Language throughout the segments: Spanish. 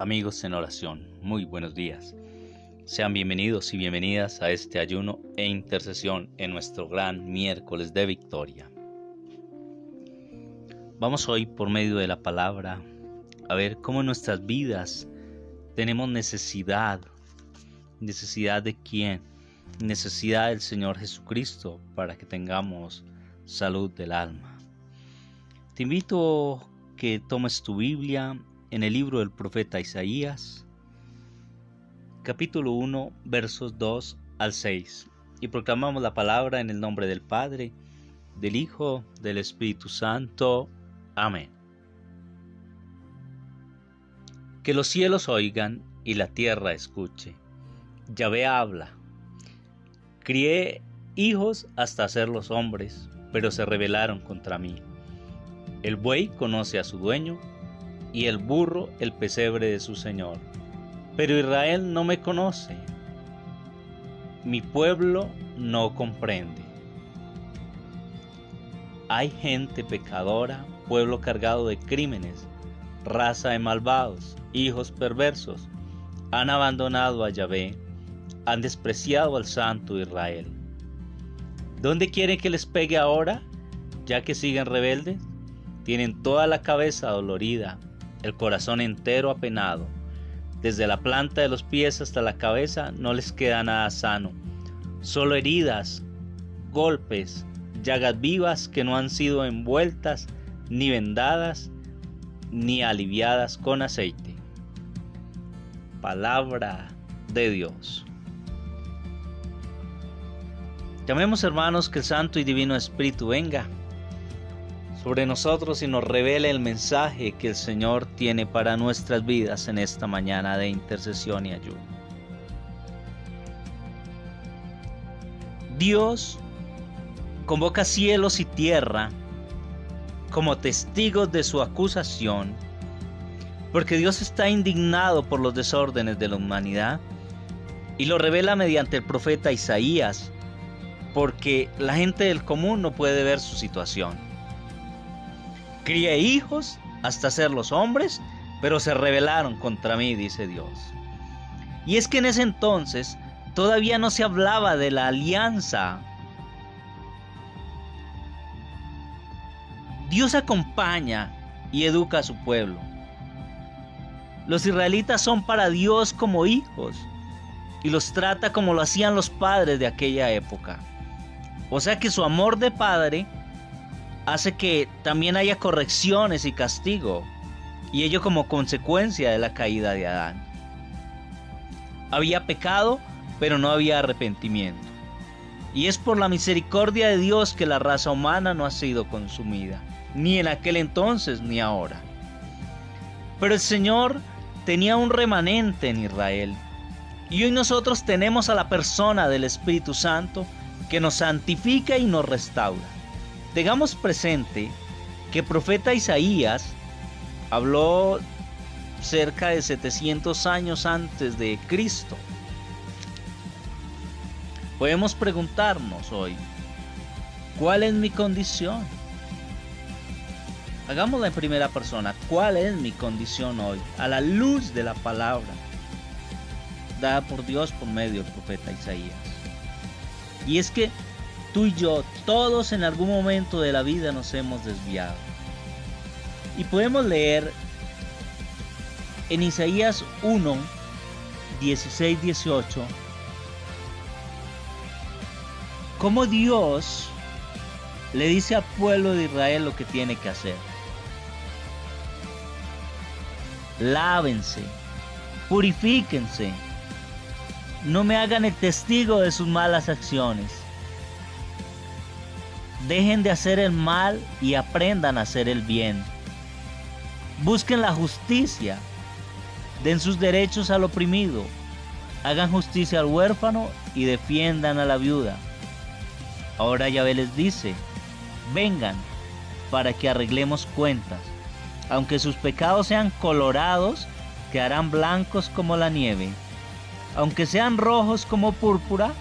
Amigos en oración, muy buenos días. Sean bienvenidos y bienvenidas a este ayuno e intercesión en nuestro gran miércoles de victoria. Vamos hoy por medio de la palabra a ver cómo en nuestras vidas tenemos necesidad. ¿Necesidad de quién? Necesidad del Señor Jesucristo para que tengamos salud del alma. Te invito que tomes tu Biblia en el libro del profeta Isaías, capítulo 1, versos 2 al 6, y proclamamos la palabra en el nombre del Padre, del Hijo, del Espíritu Santo. Amén. Que los cielos oigan y la tierra escuche. Yahvé habla. Crié hijos hasta hacerlos hombres, pero se rebelaron contra mí. El buey conoce a su dueño y el burro el pesebre de su Señor. Pero Israel no me conoce, mi pueblo no comprende. Hay gente pecadora, pueblo cargado de crímenes, raza de malvados, hijos perversos, han abandonado a Yahvé, han despreciado al santo Israel. ¿Dónde quieren que les pegue ahora, ya que siguen rebeldes? Tienen toda la cabeza dolorida, el corazón entero apenado. Desde la planta de los pies hasta la cabeza no les queda nada sano, solo heridas, golpes, llagas vivas que no han sido envueltas, ni vendadas, ni aliviadas con aceite. Palabra de Dios. Llamemos hermanos que el Santo y Divino Espíritu venga sobre nosotros y nos revele el mensaje que el Señor tiene para nuestras vidas en esta mañana de intercesión y ayuda. Dios convoca cielos y tierra como testigos de su acusación, porque Dios está indignado por los desórdenes de la humanidad y lo revela mediante el profeta Isaías, porque la gente del común no puede ver su situación. Crié hijos hasta ser los hombres, pero se rebelaron contra mí, dice Dios. Y es que en ese entonces todavía no se hablaba de la alianza. Dios acompaña y educa a su pueblo. Los israelitas son para Dios como hijos y los trata como lo hacían los padres de aquella época. O sea que su amor de padre hace que también haya correcciones y castigo, y ello como consecuencia de la caída de Adán. Había pecado, pero no había arrepentimiento. Y es por la misericordia de Dios que la raza humana no ha sido consumida, ni en aquel entonces ni ahora. Pero el Señor tenía un remanente en Israel. Y hoy nosotros tenemos a la persona del Espíritu Santo que nos santifica y nos restaura. Tengamos presente que profeta Isaías habló cerca de 700 años antes de Cristo. Podemos preguntarnos hoy, ¿cuál es mi condición? Hagámosla en primera persona, ¿cuál es mi condición hoy? A la luz de la palabra dada por Dios por medio del profeta Isaías. Y es que Tú y yo, todos en algún momento de la vida nos hemos desviado. Y podemos leer en Isaías 1, 16, 18, cómo Dios le dice al pueblo de Israel lo que tiene que hacer. Lávense, purifíquense, no me hagan el testigo de sus malas acciones Dejen de hacer el mal y aprendan a hacer el bien. Busquen la justicia. Den sus derechos al oprimido. Hagan justicia al huérfano y defiendan a la viuda. Ahora Yahvé les dice, vengan para que arreglemos cuentas. Aunque sus pecados sean colorados, quedarán blancos como la nieve. Aunque sean rojos como púrpura,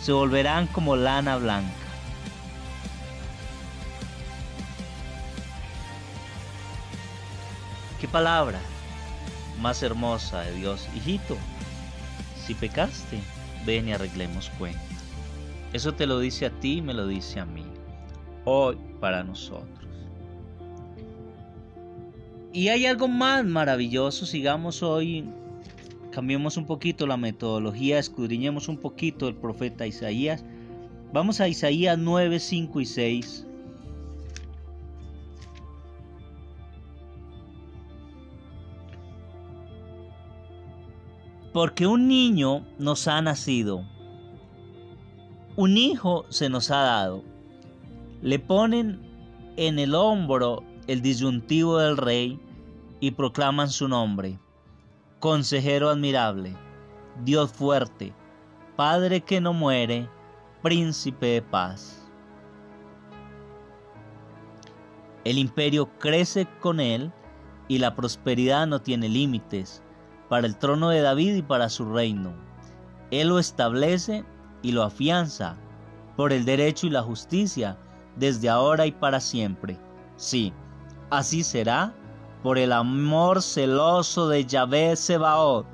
se volverán como lana blanca. ¿Qué palabra? más hermosa de Dios, hijito, si pecaste, ven y arreglemos cuenta. Eso te lo dice a ti me lo dice a mí, hoy para nosotros. Y hay algo más maravilloso, sigamos hoy, cambiemos un poquito la metodología, escudriñemos un poquito el profeta Isaías. Vamos a Isaías 9, 5 y 6. Porque un niño nos ha nacido, un hijo se nos ha dado. Le ponen en el hombro el disyuntivo del rey y proclaman su nombre. Consejero admirable, Dios fuerte, Padre que no muere, príncipe de paz. El imperio crece con él y la prosperidad no tiene límites para el trono de David y para su reino. Él lo establece y lo afianza por el derecho y la justicia desde ahora y para siempre. Sí, así será por el amor celoso de Yahvé Sebaot.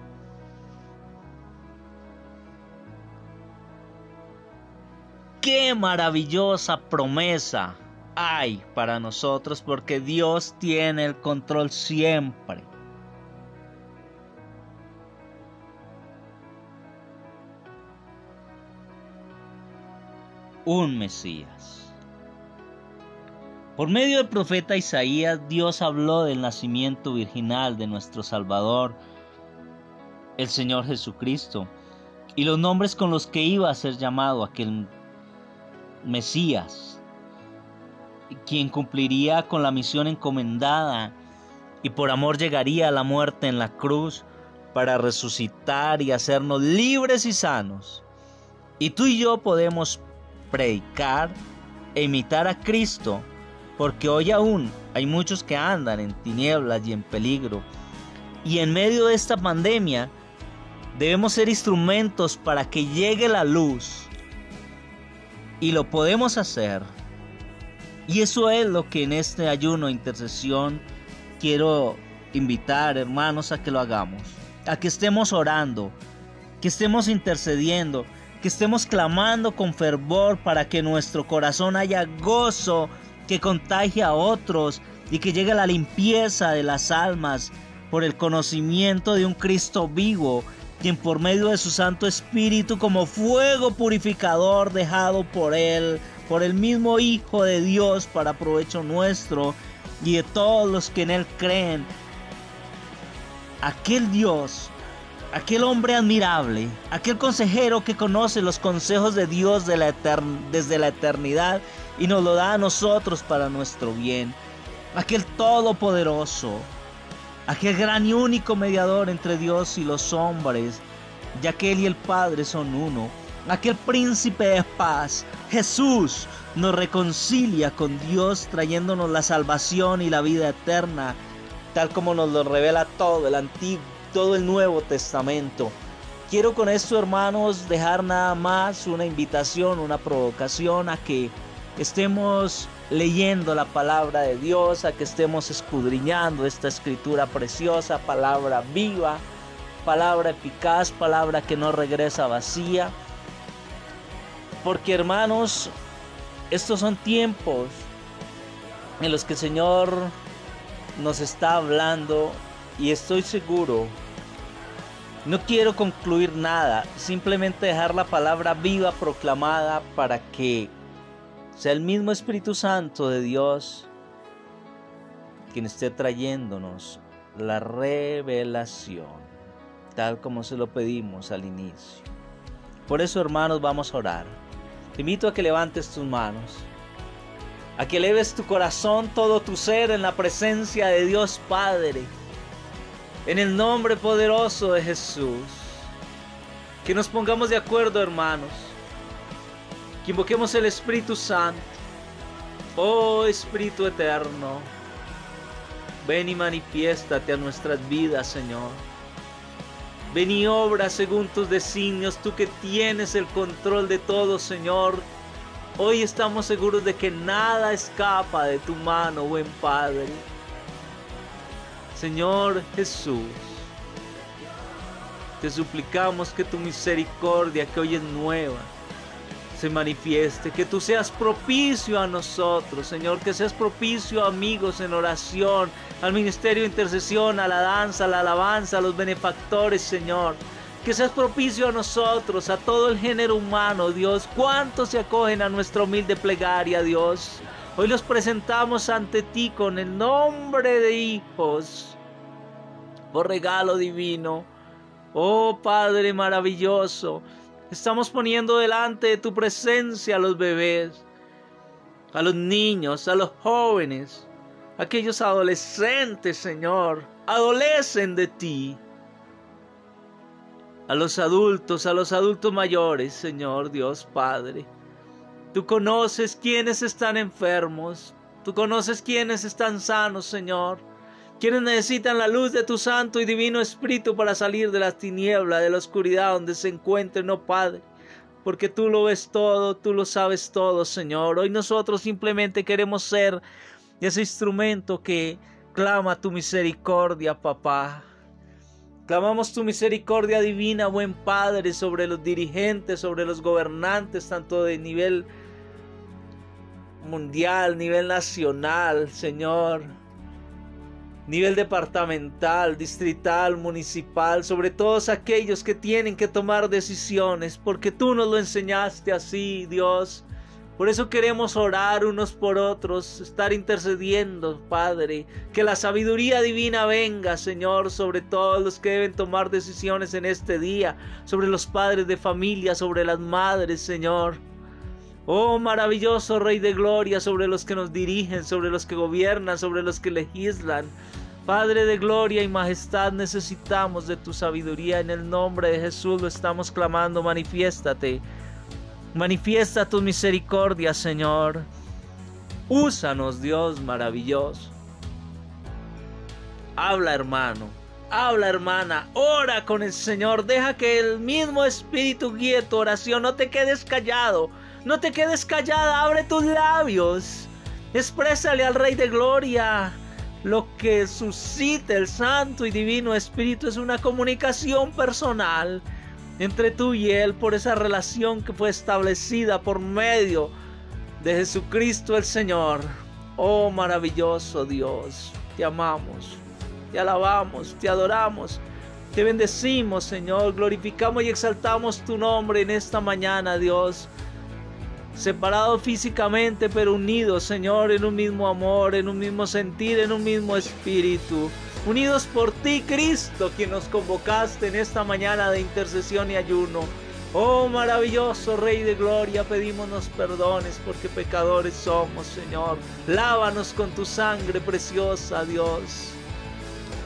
Qué maravillosa promesa hay para nosotros porque Dios tiene el control siempre. Un Mesías. Por medio del profeta Isaías, Dios habló del nacimiento virginal de nuestro Salvador, el Señor Jesucristo, y los nombres con los que iba a ser llamado aquel Mesías, quien cumpliría con la misión encomendada y por amor llegaría a la muerte en la cruz para resucitar y hacernos libres y sanos. Y tú y yo podemos predicar e imitar a Cristo, porque hoy aún hay muchos que andan en tinieblas y en peligro. Y en medio de esta pandemia debemos ser instrumentos para que llegue la luz. Y lo podemos hacer. Y eso es lo que en este ayuno de intercesión quiero invitar, hermanos, a que lo hagamos. A que estemos orando, que estemos intercediendo, que estemos clamando con fervor para que nuestro corazón haya gozo que contagie a otros y que llegue la limpieza de las almas por el conocimiento de un Cristo vivo, quien por medio de su Santo Espíritu como fuego purificador dejado por Él, por el mismo Hijo de Dios para provecho nuestro y de todos los que en Él creen, aquel Dios aquel hombre admirable, aquel consejero que conoce los consejos de Dios desde la eternidad y nos lo da a nosotros para nuestro bien, aquel todopoderoso, aquel gran y único mediador entre Dios y los hombres, ya que Él y el Padre son uno, aquel príncipe de paz, Jesús, nos reconcilia con Dios trayéndonos la salvación y la vida eterna, tal como nos lo revela todo el Antiguo todo el Nuevo Testamento. Quiero con esto, hermanos, dejar nada más una invitación, una provocación a que estemos leyendo la palabra de Dios, a que estemos escudriñando esta escritura preciosa, palabra viva, palabra eficaz, palabra que no regresa vacía. Porque hermanos, estos son tiempos en los que el Señor nos está hablando y estoy seguro no quiero concluir nada, simplemente dejar la palabra viva proclamada para que sea el mismo Espíritu Santo de Dios quien esté trayéndonos la revelación, tal como se lo pedimos al inicio. Por eso, hermanos, vamos a orar. Te invito a que levantes tus manos, a que eleves tu corazón, todo tu ser en la presencia de Dios Padre en el nombre poderoso de Jesús. Que nos pongamos de acuerdo, hermanos. Que invoquemos el Espíritu Santo. Oh Espíritu Eterno. Ven y manifiéstate a nuestras vidas, Señor. Ven y obra según tus designios, tú que tienes el control de todo, Señor. Hoy estamos seguros de que nada escapa de tu mano, buen Padre. Señor Jesús, te suplicamos que tu misericordia, que hoy es nueva, se manifieste, que tú seas propicio a nosotros, Señor, que seas propicio a amigos en oración, al ministerio de intercesión, a la danza, a la alabanza, a los benefactores, Señor. Que seas propicio a nosotros, a todo el género humano, Dios. ¿Cuántos se acogen a nuestra humilde plegaria, Dios? Hoy los presentamos ante ti con el nombre de hijos, por regalo divino. Oh Padre maravilloso, estamos poniendo delante de tu presencia a los bebés, a los niños, a los jóvenes, aquellos adolescentes, Señor, adolecen de ti a los adultos, a los adultos mayores, Señor Dios Padre. Tú conoces quienes están enfermos, tú conoces quienes están sanos, Señor. Quienes necesitan la luz de tu santo y divino Espíritu para salir de las tinieblas, de la oscuridad donde se encuentren, no Padre. Porque tú lo ves todo, tú lo sabes todo, Señor. Hoy nosotros simplemente queremos ser ese instrumento que clama tu misericordia, papá. Clamamos tu misericordia divina, buen Padre, sobre los dirigentes, sobre los gobernantes, tanto de nivel mundial, nivel nacional, Señor, nivel departamental, distrital, municipal, sobre todos aquellos que tienen que tomar decisiones, porque tú nos lo enseñaste así, Dios. Por eso queremos orar unos por otros, estar intercediendo, Padre. Que la sabiduría divina venga, Señor, sobre todos los que deben tomar decisiones en este día, sobre los padres de familia, sobre las madres, Señor. Oh maravilloso Rey de Gloria, sobre los que nos dirigen, sobre los que gobiernan, sobre los que legislan. Padre de gloria y majestad, necesitamos de tu sabiduría. En el nombre de Jesús lo estamos clamando, manifiéstate. Manifiesta tu misericordia, Señor. Úsanos, Dios maravilloso. Habla, hermano. Habla, hermana. Ora con el Señor. Deja que el mismo Espíritu guíe tu oración. No te quedes callado. No te quedes callada. Abre tus labios. Exprésale al Rey de Gloria. Lo que suscita el Santo y Divino Espíritu es una comunicación personal entre tú y Él por esa relación que fue establecida por medio de Jesucristo el Señor. Oh maravilloso Dios, te amamos, te alabamos, te adoramos, te bendecimos Señor, glorificamos y exaltamos tu nombre en esta mañana Dios. Separados físicamente pero unidos Señor en un mismo amor, en un mismo sentir, en un mismo espíritu unidos por ti, Cristo, quien nos convocaste en esta mañana de intercesión y ayuno. Oh maravilloso Rey de Gloria, pedimos nos perdones porque pecadores somos, Señor. Lávanos con tu sangre preciosa, Dios.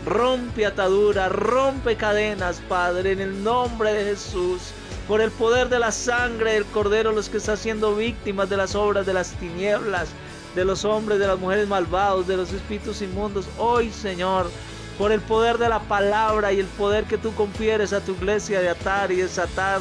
Rompe ataduras, rompe cadenas, Padre, en el nombre de Jesús. Por el poder de la sangre del Cordero, los que están siendo víctimas de las obras de las tinieblas, de los hombres, de las mujeres malvados, de los espíritus inmundos. Hoy, Señor, por el poder de la palabra y el poder que tú confieres a tu iglesia de atar y desatar.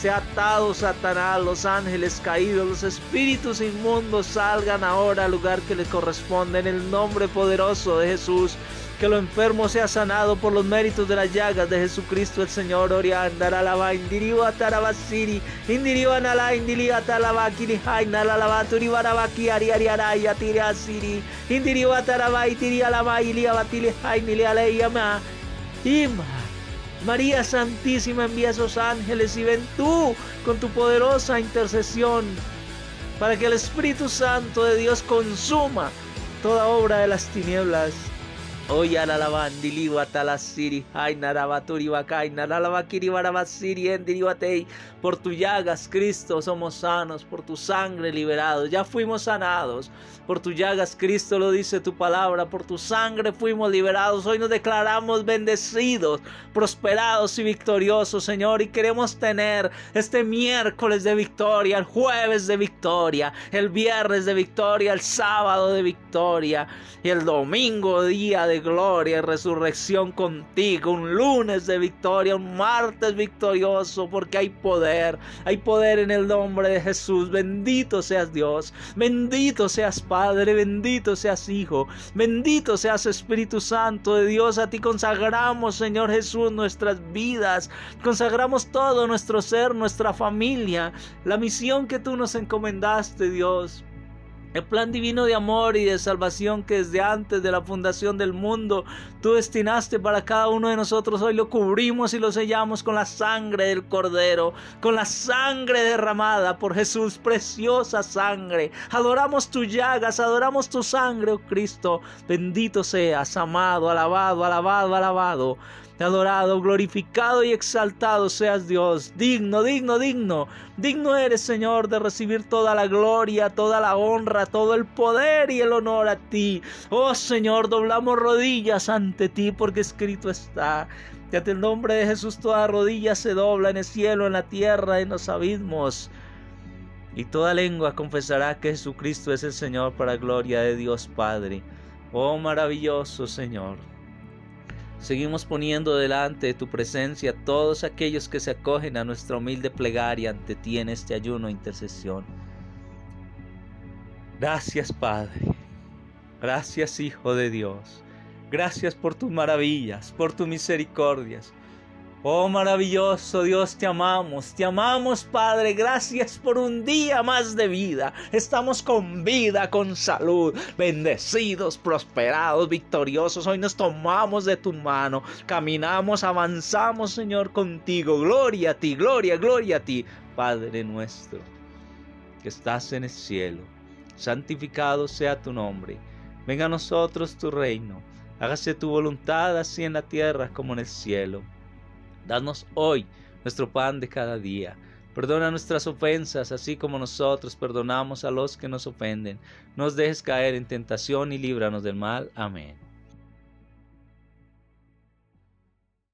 Sea atado Satanás, los ángeles caídos, los espíritus inmundos salgan ahora al lugar que les corresponde en el nombre poderoso de Jesús que lo enfermo sea sanado por los méritos de las llagas de Jesucristo el Señor. Oriandara lava indiriwa tarabasiri, indiriwa nala indilia talabakiri haina la lava turibarabaki ari ari arai atiri asiri, indiriwa tarabai tiri alama ilia batili haini aleiyama. Ima. María Santísima envía esos ángeles y ven tú con tu poderosa intercesión para que el Espíritu Santo de Dios consuma toda obra de las tinieblas Oya la lavandili watala siri, ay narabaturi wakai, naralabakiri barabasiri, endiriwatei. Por tu llagas, Cristo, somos sanos, por tu sangre liberados, ya fuimos sanados. Por tu llagas, Cristo lo dice tu palabra, por tu sangre fuimos liberados. Hoy nos declaramos bendecidos, prosperados y victoriosos, Señor, y queremos tener este miércoles de victoria, el jueves de victoria, el viernes de victoria, el sábado de victoria y el domingo día de gloria y resurrección contigo, un lunes de victoria, un martes victorioso, porque hay poder, hay poder en el nombre de Jesús. Bendito seas Dios, bendito seas Padre, bendito seas Hijo, bendito seas Espíritu Santo de Dios. A ti consagramos, Señor Jesús, nuestras vidas, consagramos todo nuestro ser, nuestra familia, la misión que tú nos encomendaste, Dios. El plan divino de amor y de salvación que desde antes de la fundación del mundo tú destinaste para cada uno de nosotros, hoy lo cubrimos y lo sellamos con la sangre del Cordero, con la sangre derramada por Jesús, preciosa sangre. Adoramos tus llagas, adoramos tu sangre, oh Cristo. Bendito seas, amado, alabado, alabado, alabado adorado, glorificado y exaltado seas Dios. Digno, digno, digno. Digno eres, Señor, de recibir toda la gloria, toda la honra, todo el poder y el honor a ti. Oh Señor, doblamos rodillas ante ti porque escrito está. Que ante el nombre de Jesús toda rodilla se dobla en el cielo, en la tierra, en los abismos. Y toda lengua confesará que Jesucristo es el Señor para gloria de Dios Padre. Oh maravilloso Señor. Seguimos poniendo delante de tu presencia a todos aquellos que se acogen a nuestra humilde plegaria ante ti en este ayuno e intercesión. Gracias Padre, gracias Hijo de Dios, gracias por tus maravillas, por tus misericordias. Oh maravilloso Dios, te amamos, te amamos Padre, gracias por un día más de vida. Estamos con vida, con salud, bendecidos, prosperados, victoriosos. Hoy nos tomamos de tu mano, caminamos, avanzamos Señor contigo. Gloria a ti, gloria, gloria a ti, Padre nuestro, que estás en el cielo. Santificado sea tu nombre. Venga a nosotros tu reino. Hágase tu voluntad así en la tierra como en el cielo. Danos hoy nuestro pan de cada día. Perdona nuestras ofensas, así como nosotros perdonamos a los que nos ofenden. Nos dejes caer en tentación y líbranos del mal. Amén.